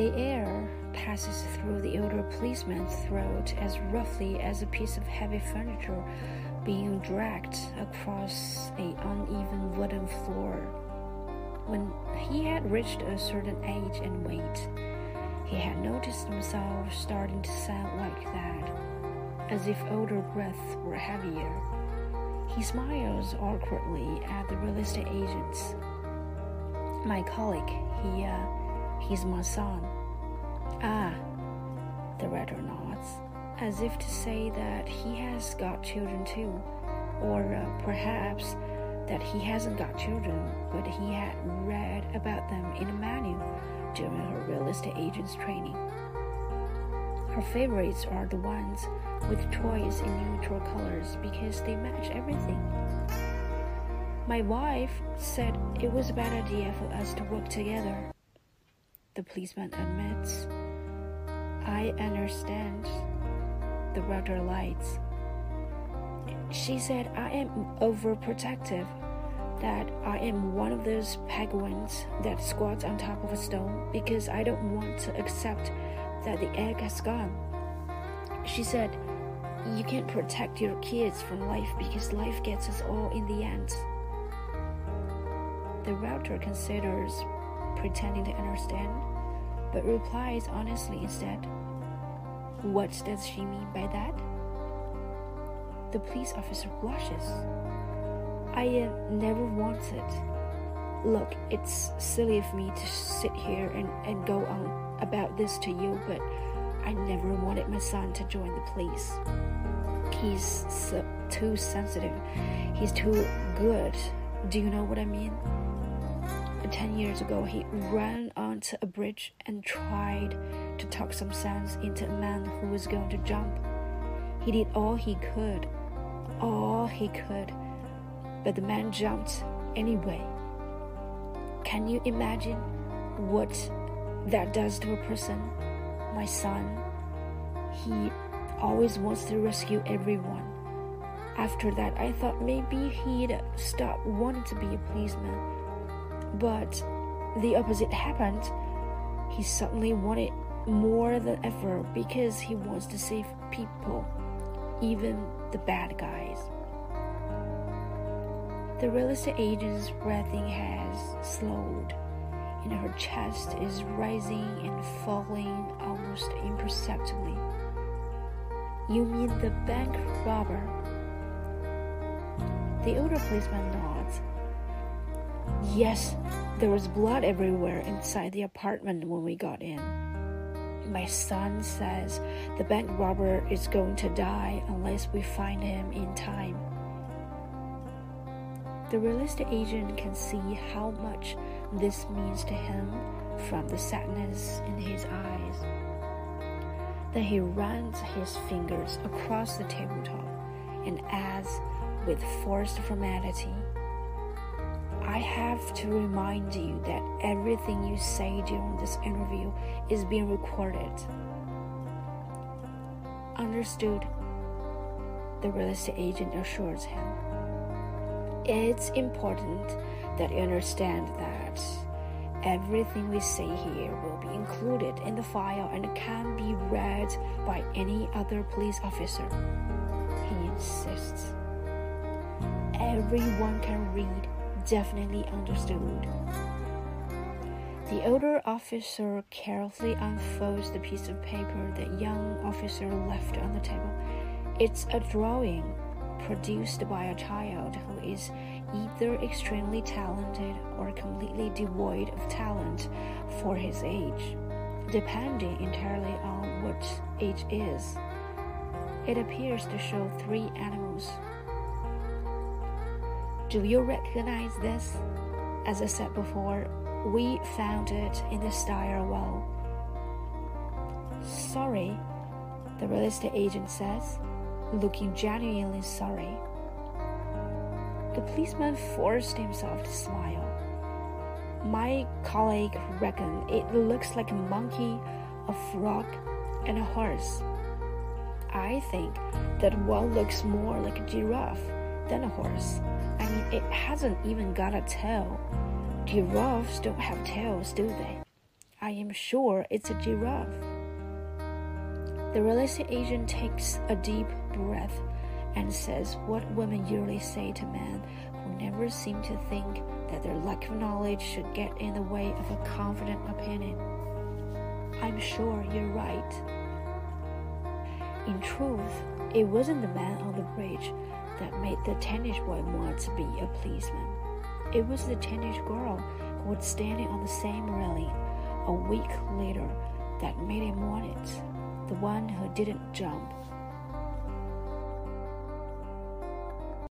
The air passes through the older policeman's throat as roughly as a piece of heavy furniture being dragged across a uneven wooden floor. When he had reached a certain age and weight, he had noticed himself starting to sound like that, as if older breaths were heavier. He smiles awkwardly at the real estate agents. My colleague, he, uh, he's my son. Ah, the writer nods, as if to say that he has got children too, or uh, perhaps that he hasn't got children, but he had read about them in a manual during her real estate agent's training. Her favorites are the ones with toys in neutral colors because they match everything. My wife said it was a bad idea for us to work together. The policeman admits. I understand. The writer lights. She said I am overprotective, that I am one of those penguins that squats on top of a stone because I don't want to accept that the egg has gone. She said, You can't protect your kids from life because life gets us all in the end. The router considers pretending to understand, but replies honestly instead. What does she mean by that? The police officer blushes. I uh, never wanted. Look, it's silly of me to sit here and, and go on about this to you, but I never wanted my son to join the police. He's so, too sensitive. He's too good. Do you know what I mean? Ten years ago, he ran onto a bridge and tried to talk some sense into a man who was going to jump. He did all he could, all he could, but the man jumped anyway. Can you imagine what that does to a person? My son, he always wants to rescue everyone. After that, I thought maybe he'd stop wanting to be a policeman but the opposite happened. He suddenly wanted more than ever because he wants to save people, even the bad guys. The real estate agent's breathing has slowed, and her chest is rising and falling almost imperceptibly. You mean the bank robber? The older policeman nods. Yes, there was blood everywhere inside the apartment when we got in. My son says the bank robber is going to die unless we find him in time. The real estate agent can see how much this means to him from the sadness in his eyes. Then he runs his fingers across the tabletop and adds with forced formality I have to remind you that everything you say during this interview is being recorded. Understood, the real estate agent assures him. It's important that you understand that everything we say here will be included in the file and can be read by any other police officer. He insists. Everyone can read definitely understood. The older officer carefully unfolds the piece of paper the young officer left on the table. It's a drawing produced by a child who is either extremely talented or completely devoid of talent for his age, depending entirely on what age is. It appears to show three animals do you recognize this? As I said before, we found it in the style well. Sorry, the real estate agent says, looking genuinely sorry. The policeman forced himself to smile. My colleague reckoned it looks like a monkey, a frog, and a horse. I think that one looks more like a giraffe than a horse. I mean, it hasn't even got a tail. Giraffes don't have tails, do they? I am sure it's a giraffe. The real estate agent takes a deep breath and says what women usually say to men who never seem to think that their lack of knowledge should get in the way of a confident opinion. I'm sure you're right. In truth, it wasn't the man on the bridge that made the teenage boy want to be a policeman. It was the teenage girl who was standing on the same railing a week later that made him want it. The one who didn't jump